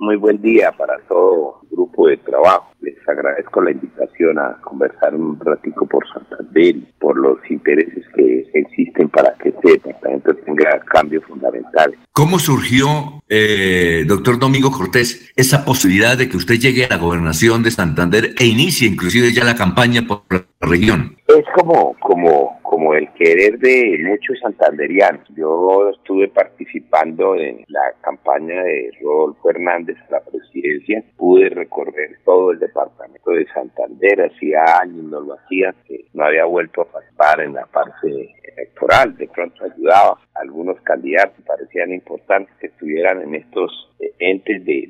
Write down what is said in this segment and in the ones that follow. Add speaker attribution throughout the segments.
Speaker 1: Muy buen día para todo grupo de trabajo. Les agradezco la invitación a conversar un ratico por Santander por los intereses que existen para que este departamento tenga cambios fundamentales.
Speaker 2: ¿Cómo surgió, eh, doctor Domingo Cortés, esa posibilidad de que usted llegue a la gobernación de Santander e inicie inclusive ya la campaña por la región?
Speaker 1: Es como, como como el querer de muchos santanderianos. Yo estuve participando en la campaña de Rodolfo Hernández a la presidencia, pude recorrer todo el departamento de Santander, hacía años no lo hacía, que no había vuelto a participar en la parte electoral, de pronto ayudaba a algunos candidatos, parecían importantes que estuvieran en estos eh, entes de,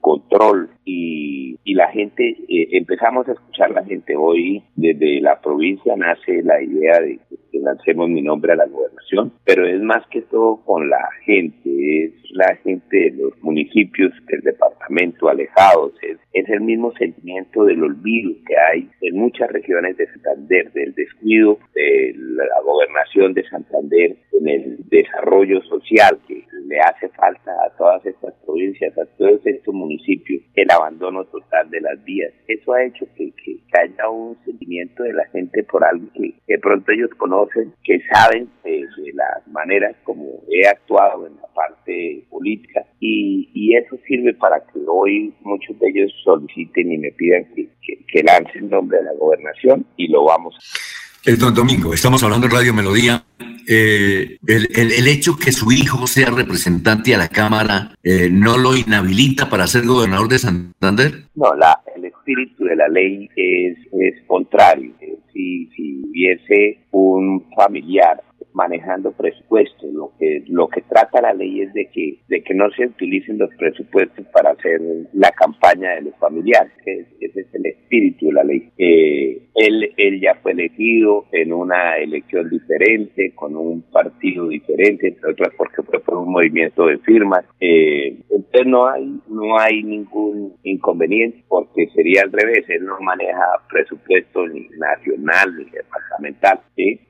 Speaker 1: control. Y, la gente, eh, empezamos a escuchar la gente hoy desde la provincia nace la idea de que lancemos mi nombre a la gobernación, pero es más que todo con la gente, es la gente de los municipios del departamento alejados, es, es el mismo sentimiento del olvido que hay en muchas regiones de Santander, del descuido de la gobernación de Santander en el desarrollo social que le hace falta a todas estas provincias, a todos estos municipios, el abandono total de las vías. Eso ha hecho que, que haya un sentimiento de la gente por algo que de pronto ellos conocen, que saben de, las maneras como he actuado en la parte política y, y, eso sirve para que hoy muchos de ellos soliciten y me pidan que, que, que lance el nombre de la gobernación y lo vamos a
Speaker 2: el don Domingo, estamos hablando de Radio Melodía. Eh, el, el, hecho que su hijo sea representante a la Cámara eh, no lo inhabilita para ser gobernador de Santander?
Speaker 1: No, la, el espíritu de la ley es, es contrario. Si, si hubiese un familiar manejando presupuestos. Lo que lo que trata la ley es de que de que no se utilicen los presupuestos para hacer la campaña de los familiares. Ese es el espíritu de la ley. Eh, él él ya fue elegido en una elección diferente con un partido diferente, entre otras porque fue por un movimiento de firmas. Eh, entonces no hay no hay ningún inconveniente porque sería al revés. Él no maneja presupuesto ni nacional ni departamental.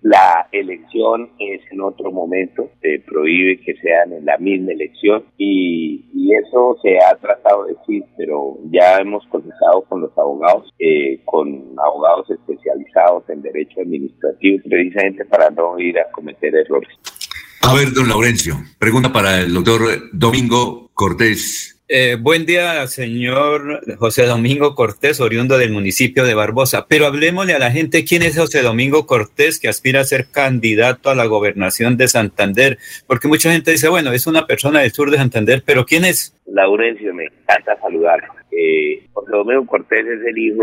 Speaker 1: La elección es en otro momento, se prohíbe que sean en la misma elección y, eso se ha tratado de decir, pero ya hemos conversado con los abogados, eh, con abogados especializados en derecho administrativo, precisamente para no ir a cometer errores.
Speaker 2: A ver, don Laurencio, pregunta para el doctor Domingo Cortés.
Speaker 3: Eh, buen día, señor José Domingo Cortés, oriundo del municipio de Barbosa. Pero hablemosle a la gente quién es José Domingo Cortés, que aspira a ser candidato a la gobernación de Santander, porque mucha gente dice, bueno, es una persona del sur de Santander, pero ¿quién es?
Speaker 1: Laurencio, me encanta saludar. Eh, José Domingo Cortés es el hijo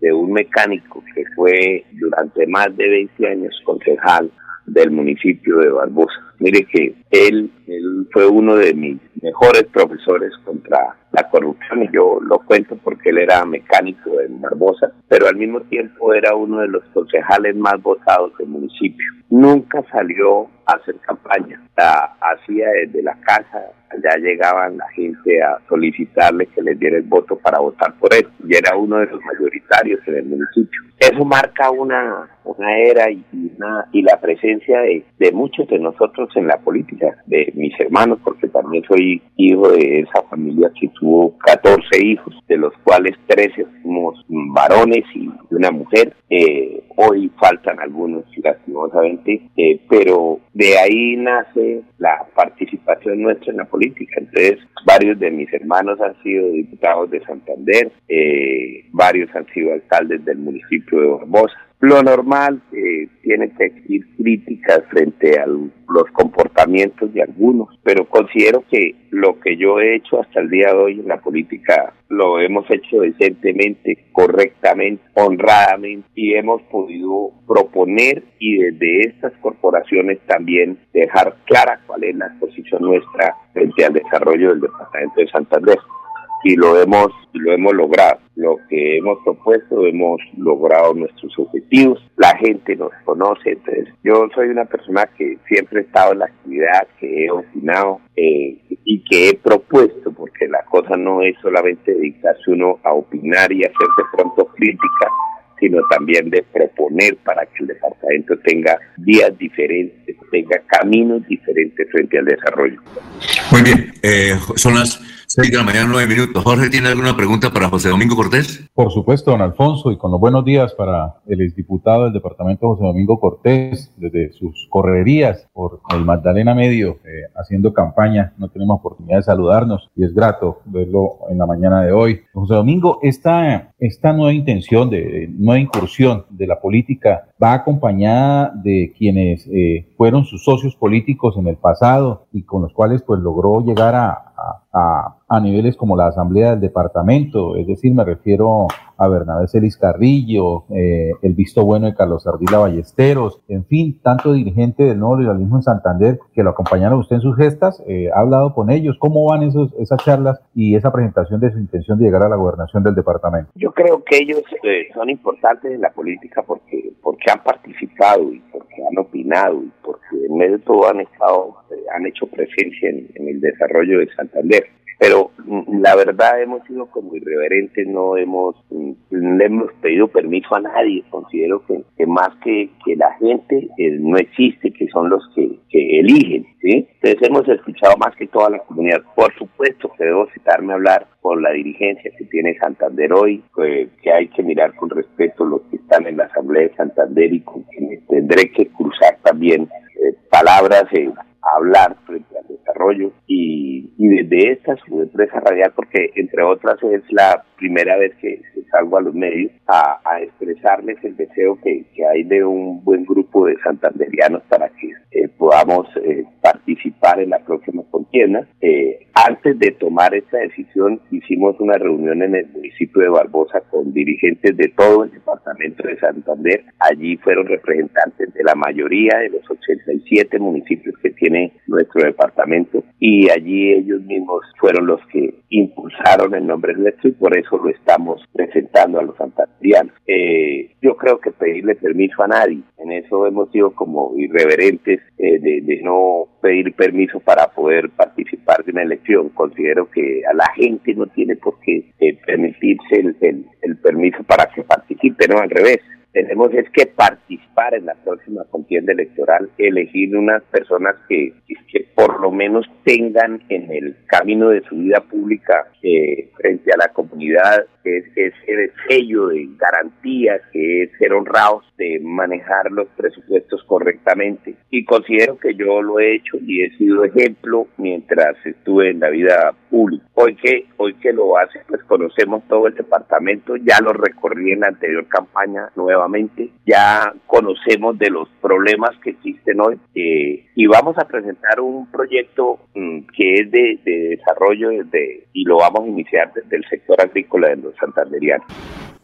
Speaker 1: de, un mecánico que fue durante más de 20 años concejal del municipio de Barbosa. Mire que él, él fue uno de mis mejores profesores contra la corrupción y yo lo cuento porque él era mecánico en Barbosa, pero al mismo tiempo era uno de los concejales más votados del municipio. Nunca salió a hacer campaña, la hacía desde la casa, allá llegaban la gente a solicitarle que les diera el voto para votar por él y era uno de los mayoritarios en el municipio. Eso marca una, una era y, una, y la presencia de, de muchos de nosotros en la política, de mis hermanos, porque también soy hijo de esa familia que tuvo 14 hijos, de los cuales 13 somos varones y una mujer. Eh, hoy faltan algunos, lastimosamente, eh, pero de ahí nace la participación nuestra en la política. Entonces, varios de mis hermanos han sido diputados de Santander, eh, varios han sido alcaldes del municipio de Barbosa. Lo normal eh, tiene que existir críticas frente a los comportamientos de algunos, pero considero que lo que yo he hecho hasta el día de hoy en la política lo hemos hecho decentemente, correctamente, honradamente y hemos podido proponer y desde estas corporaciones también dejar clara cuál es la posición nuestra frente al desarrollo del departamento de Santander y lo hemos lo hemos logrado lo que hemos propuesto hemos logrado nuestros objetivos la gente nos conoce entonces yo soy una persona que siempre he estado en la actividad que he opinado eh, y que he propuesto porque la cosa no es solamente dedicarse uno a opinar y hacer de pronto crítica sino también de proponer para que el departamento tenga vías diferentes, tenga caminos diferentes frente al desarrollo.
Speaker 2: Muy bien, eh, son las 6 de la mañana, 9 minutos. Jorge, ¿tiene alguna pregunta para José Domingo Cortés?
Speaker 4: Por supuesto, don Alfonso, y con los buenos días para el exdiputado del departamento José Domingo Cortés, desde sus correrías por el Magdalena Medio, eh, haciendo campaña. No tenemos oportunidad de saludarnos y es grato verlo en la mañana de hoy. José Domingo, esta, esta nueva intención, de nueva incursión de la política va acompañada de quienes eh, fueron sus socios políticos en el pasado y con los cuales pues logró llegar a, a, a, niveles como la Asamblea del Departamento, es decir, me refiero a Bernabé Celis Carrillo, eh, el visto bueno de Carlos Ardila Ballesteros, en fin, tanto dirigente del nuevo liberalismo en Santander que lo acompañaron usted en sus gestas, eh, ha hablado con ellos, ¿cómo van esos, esas charlas y esa presentación de su intención de llegar a la gobernación del departamento?
Speaker 1: Yo creo que ellos eh, son importantes en la política porque, porque han participado y porque han opinado y porque en medio de todo han estado, han hecho presencia en, el desarrollo de Santander pero mm, la verdad hemos sido como irreverentes, no hemos, mm, no hemos pedido permiso a nadie, considero que, más que, la gente eh, no existe, que son los que, eligen, ¿sí? Entonces hemos escuchado más que toda la comunidad. Por supuesto que debo citarme a hablar con la dirigencia que tiene Santander hoy, que hay que mirar con respeto los que están en la Asamblea de Santander y con quienes tendré que cruzar también eh, palabras eh, hablar frente al desarrollo y, y desde esta su empresa radial, porque entre otras es la primera vez que salgo a los medios a, expresarles el deseo que, que, hay de un buen grupo de santanderianos para que podamos eh, participar en la próxima contienda. Eh, antes de tomar esta decisión hicimos una reunión en el municipio de Barbosa con dirigentes de todo el departamento de Santander. Allí fueron representantes de la mayoría de los 87 municipios que tiene nuestro departamento y allí ellos mismos fueron los que impulsaron el nombre nuestro y por eso lo estamos presentando a los santanderianos. Eh, yo creo que pedirle permiso a nadie, en eso hemos sido como irreverentes eh, de, no pedir permiso para poder participar de una elección. Considero que a la gente no tiene por qué eh, permitirse el, el, el permiso para que participe, no al revés tenemos es que participar en la próxima contienda electoral, elegir unas personas que, que por lo menos tengan en el camino de su vida pública eh, frente a la comunidad es, ese sello de garantía, que es ser honrados de manejar los presupuestos correctamente. Y considero que yo lo he hecho y he sido ejemplo mientras estuve en la vida pública. Hoy que, hoy que lo hace, pues conocemos todo el departamento, ya lo recorrí en la anterior campaña nuevamente, ya conocemos de los problemas que existen hoy eh, y vamos a presentar un proyecto mm, que es de, de desarrollo desde, y lo vamos a iniciar desde el sector agrícola de los santanderianos.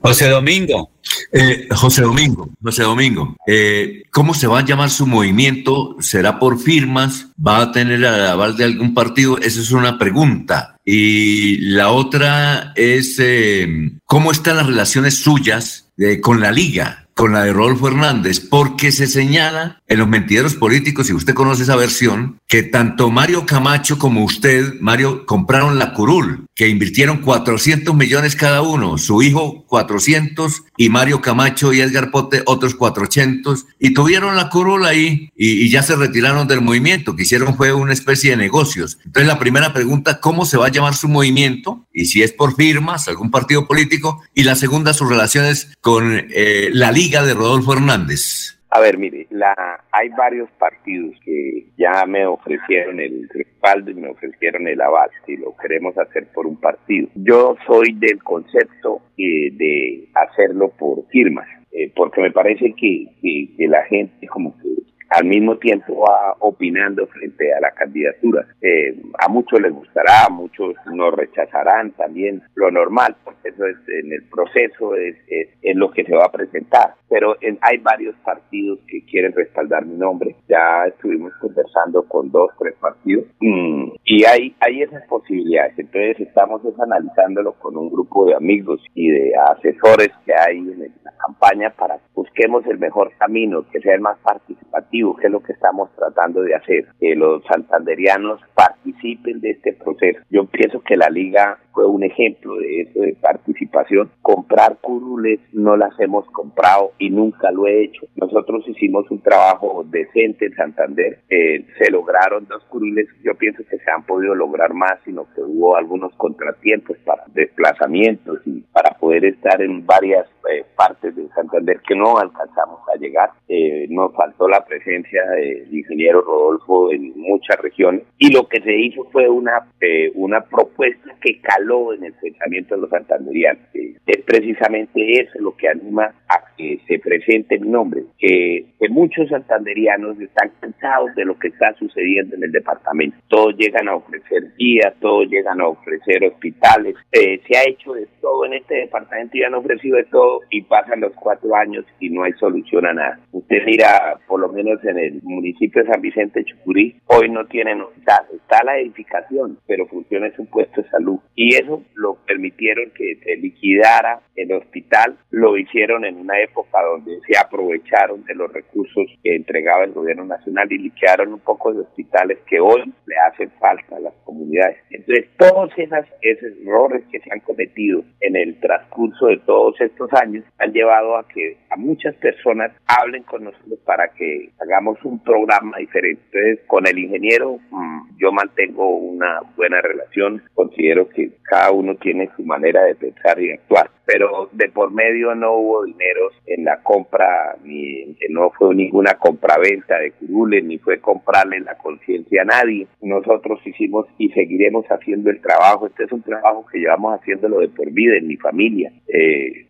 Speaker 3: José Domingo.
Speaker 2: Eh, José Domingo, José Domingo, eh, ¿cómo se va a llamar su movimiento? ¿Será por firmas? ¿Va a tener el aval de algún partido? Esa es una pregunta. Y la otra es, eh, ¿cómo están las relaciones suyas eh, con la liga? Con la de Rodolfo Hernández, porque se señala en los mentideros políticos, y usted conoce esa versión, que tanto Mario Camacho como usted, Mario, compraron la curul, que invirtieron 400 millones cada uno, su hijo 400 y Mario Camacho y Edgar Pote otros 400, y tuvieron la curul ahí y, ya se retiraron del movimiento, que hicieron fue una especie de negocios. Entonces la primera pregunta, ¿cómo se va a llamar su movimiento? Y si es por firmas, algún partido político, y la segunda, sus relaciones con eh, la Liga de Rodolfo Hernández.
Speaker 1: A ver, mire, la, hay varios partidos que ya me ofrecieron el respaldo y me ofrecieron el aval si lo queremos hacer por un partido. Yo soy del concepto eh, de hacerlo por firmas, eh, porque me parece que, que, que la gente como que al mismo tiempo va opinando frente a la candidatura. Eh, a muchos les gustará, a muchos nos rechazarán también, lo normal, porque eso es en el proceso, es, es, es lo que se va a presentar. Pero en, hay varios partidos que quieren respaldar mi nombre, ya estuvimos conversando con dos, tres partidos, mm, y hay, hay esas posibilidades. Entonces estamos analizándolo con un grupo de amigos y de asesores que hay en la campaña para busquemos el mejor camino, que sea el más participativo, que es lo que estamos tratando de hacer, que los santanderianos participen de este proceso. Yo pienso que la liga fue un ejemplo de eso, de participación. Comprar curules no las hemos comprado y nunca lo he hecho. Nosotros hicimos un trabajo decente en Santander, eh, se lograron dos curules, yo pienso que se han podido lograr más, sino que hubo algunos contratiempos para desplazamientos y para poder estar en varias eh, partes de Santander que no alcanzamos a llegar. Eh, nos faltó la presencia del ingeniero Rodolfo en muchas regiones y lo que se hizo fue una, eh, una propuesta que caló en el pensamiento de los santanderianos. es precisamente eso lo que anima a que se presente mi nombre, que, que muchos santanderianos están cansados de lo que está sucediendo en el departamento. Todos llegan a ofrecer guías, todos llegan a ofrecer hospitales, se ha hecho de todo en este departamento y han ofrecido de todo y pasan los cuatro años y no hay solución a nada. Usted mira, por lo menos en el municipio de San Vicente Chucurí, hoy no tienen hospital, está la edificación, pero funciona su puesto de salud. Y eso lo permitieron que se liquidara el hospital, lo hicieron en una época donde se aprovecharon de los recursos que entregaba el gobierno nacional y liquidaron un poco de hospitales que hoy le hacen falta a las comunidades. Entonces, todos esos errores que se han cometido en el transcurso de todos estos años han llevado a que a muchas personas hablen con nosotros para que hagamos un programa diferente. Entonces, con el ingeniero mm, yo mantengo una buena relación, considero que cada uno tiene su manera de pensar y actuar pero de por medio no hubo dinero en la compra, ni no fue ninguna compraventa de curules, ni fue comprarle la conciencia a nadie. Nosotros hicimos y seguiremos haciendo el trabajo. Este es un trabajo que llevamos haciéndolo de por vida en mi familia. Eh,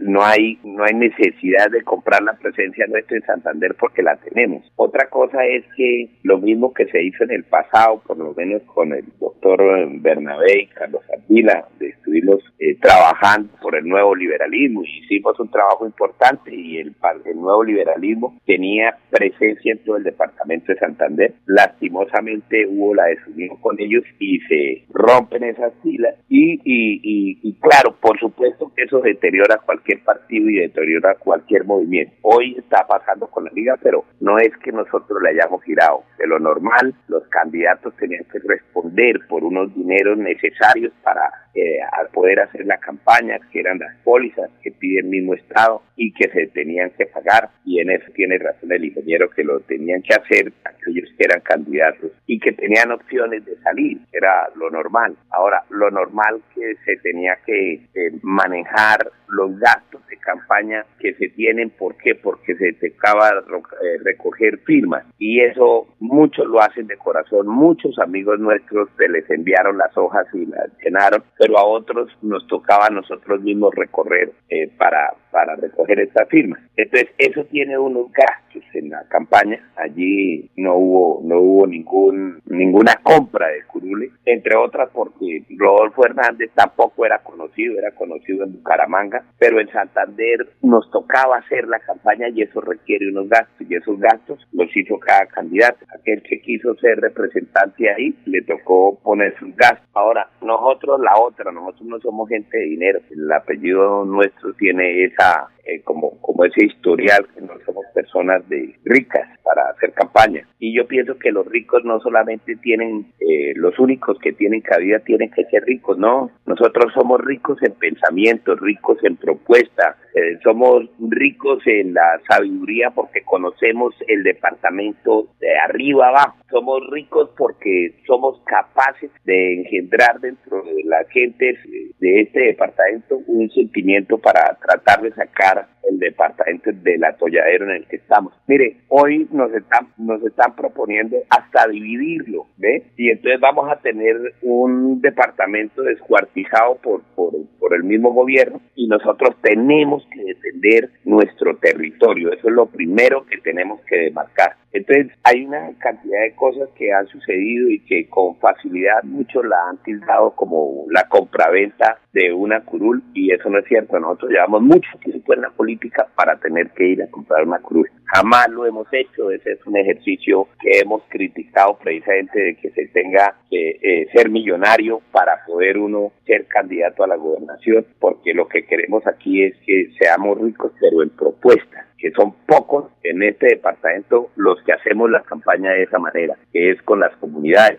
Speaker 1: no hay no hay necesidad de comprar la presencia nuestra en Santander porque la tenemos. Otra cosa es que lo mismo que se hizo en el pasado, por lo menos con el doctor Bernabé y Carlos Ardila, estuvimos eh, trabajando por el nuevo liberalismo y hicimos un trabajo importante y el, el nuevo liberalismo tenía presencia en todo el departamento de Santander. Lastimosamente hubo la desunión con ellos y se rompen esas filas y, y, y claro, por supuesto que eso deteriora cualquier partido y deteriora cualquier movimiento. Hoy está pasando con la liga, pero no es que nosotros le hayamos girado. De lo normal, los candidatos tenían que responder por unos dineros necesarios para eh, poder hacer la campaña, que eran las pólizas que pide el mismo Estado y que se tenían que pagar. Y en eso tiene razón el ingeniero que lo tenían que hacer aquellos que eran candidatos y que tenían opciones de salir, era lo normal. Ahora, lo normal que se tenía que eh, manejar los gastos de campaña que se tienen. ¿Por qué? Porque se te acaba eh, recoger firmas. Y eso muchos lo hacen de corazón. Muchos amigos nuestros se les enviaron las hojas y las llenaron, pero a otros nos tocaba a nosotros mismos recorrer eh, para, para recoger estas firmas. Entonces, eso tiene unos gastos en la campaña. Allí no hubo, no hubo ningún, ninguna compra de curule, entre otras porque Rodolfo Hernández tampoco era conocido, era conocido en Bucaramanga pero en Santander nos tocaba hacer la campaña y eso requiere unos gastos y esos gastos los hizo cada candidato. Aquel que quiso ser representante ahí le tocó poner sus gastos. Ahora, nosotros la otra, nosotros no somos gente de dinero, el apellido nuestro tiene esa eh, como, como ese historial que no somos personas de ricas para hacer campaña. Y yo pienso que los ricos no solamente tienen, eh, los únicos que tienen cabida tienen que ser ricos, no. Nosotros somos ricos en pensamiento, ricos en propuesta, eh, somos ricos en la sabiduría porque conocemos el departamento de arriba abajo. Somos ricos porque somos capaces de engendrar dentro de la gente de este departamento un sentimiento para tratar de sacar el departamento del atolladero en el que estamos. Mire, hoy nos están, nos están proponiendo hasta dividirlo, ¿ve? Y entonces vamos a tener un departamento descuartizado por, por, por el mismo gobierno y nosotros tenemos que defender nuestro territorio. Eso es lo primero que tenemos que demarcar. Entonces, hay una cantidad de cosas que han sucedido y que con facilidad muchos la han tildado como la compraventa de una curul y eso no es cierto. Nosotros llevamos mucho tiempo en la política para tener que ir a comprar una curul. jamás lo hemos hecho, ese es un ejercicio que hemos criticado precisamente de que se tenga que eh, ser millonario para poder uno ser candidato a la gobernación, porque lo que queremos aquí es que seamos ricos, pero en propuestas que son pocos en este departamento los que hacemos la campaña de esa manera, que es con las comunidades.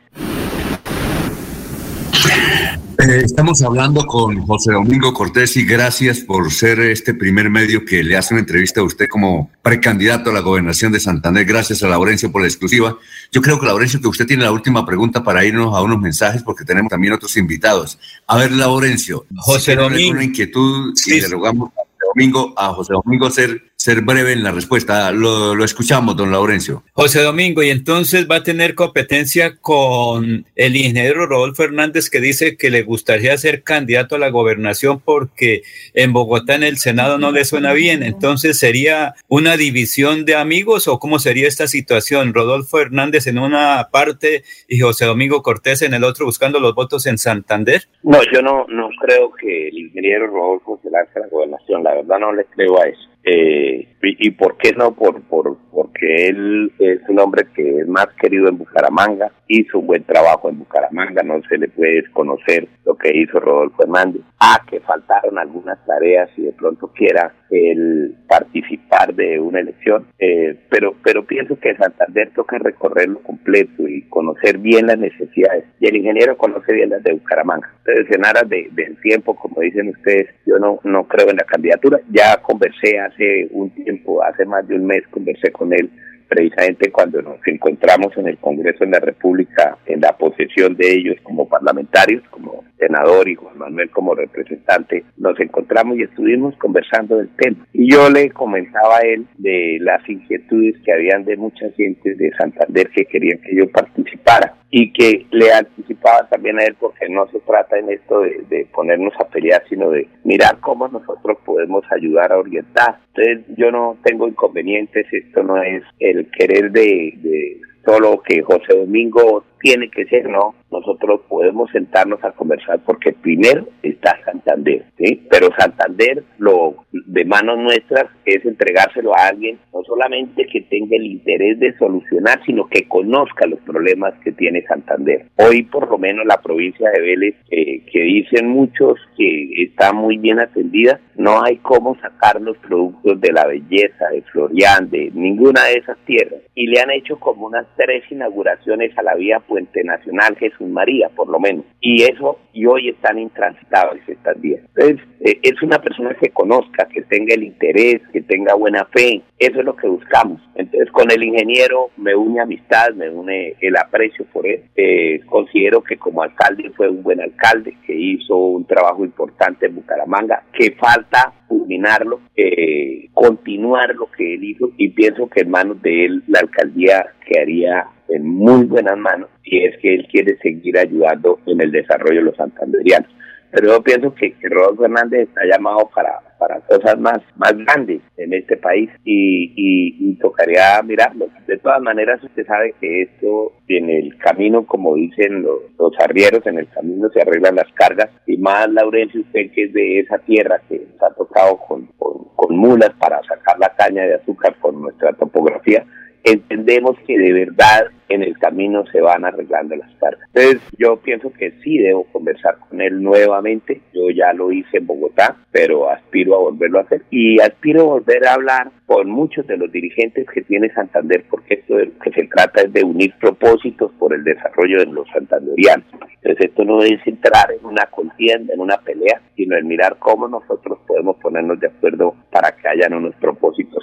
Speaker 2: Eh, estamos hablando con José Domingo Cortés y gracias por ser este primer medio que le hace una entrevista a usted como precandidato a la gobernación de Santander. Gracias a Laurencio por la exclusiva. Yo creo que Laurencio que usted tiene la última pregunta para irnos a unos mensajes porque tenemos también otros invitados. A ver, Laurencio.
Speaker 3: José Domingo.
Speaker 2: Una inquietud y le rogamos a José Domingo, a José Domingo ser ser breve en la respuesta. Lo, lo, escuchamos, don Laurencio.
Speaker 3: José Domingo, y entonces va a tener competencia con el ingeniero Rodolfo Hernández que dice que le gustaría ser candidato a la gobernación porque en Bogotá en el Senado no le suena bien. Entonces, ¿sería una división de amigos o cómo sería esta situación? Rodolfo Hernández en una parte y José Domingo Cortés en el otro buscando los votos en Santander.
Speaker 1: No, yo no, no creo que el ingeniero Rodolfo se lance a la gobernación. La verdad no le creo a eso. Eh, y, por qué no? Por, por, porque él es un hombre que es más querido en Bucaramanga, hizo un buen trabajo en Bucaramanga, no se le puede desconocer lo que hizo Rodolfo Hernández. Ah, que faltaron algunas tareas y de pronto quiera el participar de una elección, eh, pero, pero pienso que Santander toca recorrerlo completo y conocer bien las necesidades. Y el ingeniero conoce bien las de Bucaramanga. Entonces, en aras de, del tiempo, como dicen ustedes, yo no, no creo en la candidatura. Ya conversé hace un tiempo, hace más de un mes, conversé con él precisamente cuando nos encontramos en el Congreso de la República en la posesión de ellos como parlamentarios, como senador y Juan Manuel como representante, nos encontramos y estuvimos conversando del tema. Y yo le comentaba a él de las inquietudes que habían de muchas gentes de Santander que querían que yo participara y que le anticipaba también a él porque no se trata en esto de, ponernos a pelear, sino de mirar cómo nosotros podemos ayudar a orientar. Entonces yo no tengo inconvenientes, esto no es el querer de, de solo que José Domingo tiene que ser, no, nosotros podemos sentarnos a conversar porque primero está Santander, ¿sí? Pero Santander, lo de manos nuestras es entregárselo a alguien, no solamente que tenga el interés de solucionar, sino que conozca los problemas que tiene Santander. Hoy, por lo menos, la provincia de Vélez, eh, que dicen muchos que está muy bien atendida, no hay cómo sacar los productos de la belleza, de Florian, de ninguna de esas tierras. Y le han hecho como unas tres inauguraciones a la vía Puente Nacional Jesús María, por lo menos. Y eso, y hoy están intransitables estas vías. Entonces, eh, es una persona que conozca, que tenga el interés, que tenga buena fe. Eso es lo que buscamos. Entonces, con el ingeniero me une amistad, me une el aprecio por él. Eh, considero que como alcalde fue un buen alcalde, que hizo un trabajo importante en Bucaramanga, que falta culminarlo, eh, continuar lo que él hizo y pienso que en manos de él la alcaldía quedaría en muy buenas manos si es que él quiere seguir ayudando en el desarrollo de los santanderianos. Pero yo pienso que, Rodolfo Hernández está llamado para, para cosas más, más grandes en este país y, y, tocaría mirarlo. De todas maneras, usted sabe que esto en el camino, como dicen los, los arrieros, en el camino se arreglan las cargas y más Laurencio, usted que es de esa tierra que nos ha tocado con, con, con mulas para sacar la caña de azúcar con nuestra topografía, entendemos que de verdad en el camino se van arreglando las cargas. Entonces yo pienso que sí debo conversar con él nuevamente. Yo ya lo hice en Bogotá, pero aspiro a volverlo a hacer y aspiro a volver a hablar con muchos de los dirigentes que tiene Santander, porque esto de lo que se trata es de unir propósitos por el desarrollo de los santanderianos. Entonces esto no es entrar en una contienda, en una pelea, sino en mirar cómo nosotros podemos ponernos de acuerdo para que hayan unos propósitos.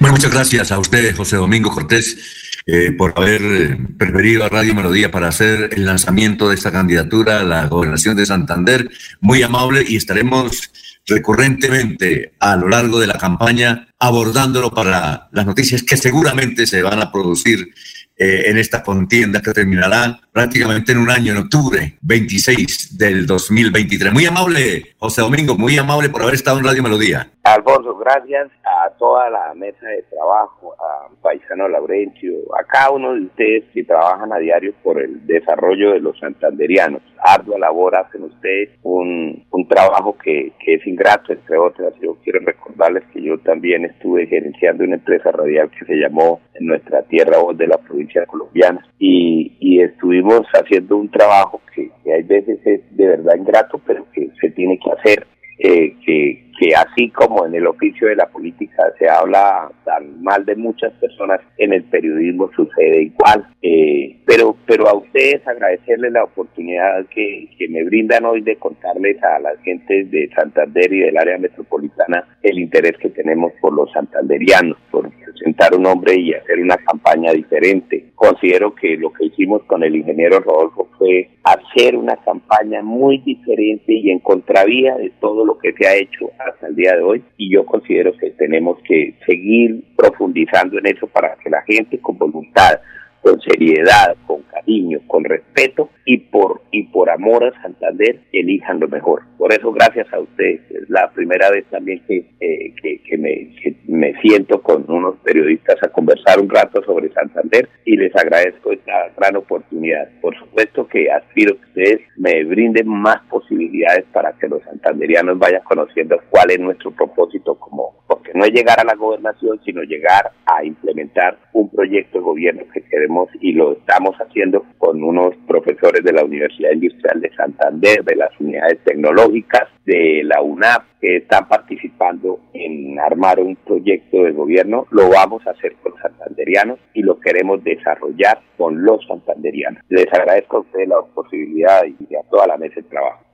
Speaker 2: Bueno, muchas gracias a usted, José Domingo Cortés. Eh, por haber eh, preferido a Radio Melodía para hacer el lanzamiento de esta candidatura a la gobernación de Santander. Muy amable y estaremos recurrentemente a lo largo de la campaña abordándolo para las noticias que seguramente se van a producir eh, en esta contienda que terminará prácticamente en un año, en octubre 26 del 2023. Muy amable, José Domingo, muy amable por haber estado en Radio Melodía.
Speaker 1: Alfonso, gracias a toda la mesa de trabajo, a Paisano Laurencio, a cada uno de ustedes que trabajan a diario por el desarrollo de los santanderianos. Ardua labor hacen ustedes, un, un trabajo que, que es ingrato, entre otras. Yo quiero recordarles que yo también estuve gerenciando una empresa radial que se llamó En Nuestra Tierra Voz de la provincia colombiana y, y estuvimos haciendo un trabajo que, que hay veces es de verdad ingrato, pero que se tiene que hacer eh, que, que así como en el oficio de la política se habla tan mal de muchas personas, en el periodismo sucede igual. Eh, pero, pero a ustedes agradecerles la oportunidad que, que me brindan hoy de contarles a las gentes de Santander y del área metropolitana el interés que tenemos por los santanderianos, presentar un nombre y hacer una campaña diferente. Considero que lo que hicimos con el ingeniero Rodolfo fue hacer una campaña muy diferente y en contravía de todo lo que se ha hecho hasta el día de hoy y yo considero que tenemos que seguir profundizando en eso para que la gente con voluntad, con seriedad, con cariño, con respeto y por y por amor a Santander elijan lo mejor. Por eso gracias a ustedes. Es la primera vez también que, eh, que, me, me siento con unos periodistas a conversar un rato sobre Santander y les agradezco esta gran oportunidad. Por supuesto que aspiro que ustedes me brinden más posibilidades para que los santanderianos vayan conociendo cuál es nuestro propósito como, porque no es llegar a la gobernación, sino llegar a implementar un proyecto de gobierno que queremos y lo estamos haciendo con unos profesores de la Universidad Industrial de Santander, de las unidades tecnológicas, de la UNAP, que están participando en armar un proyecto de gobierno. Lo vamos a hacer con santanderianos y lo queremos desarrollar con los santanderianos. Les agradezco a ustedes la posibilidad y a toda la mesa de trabajo.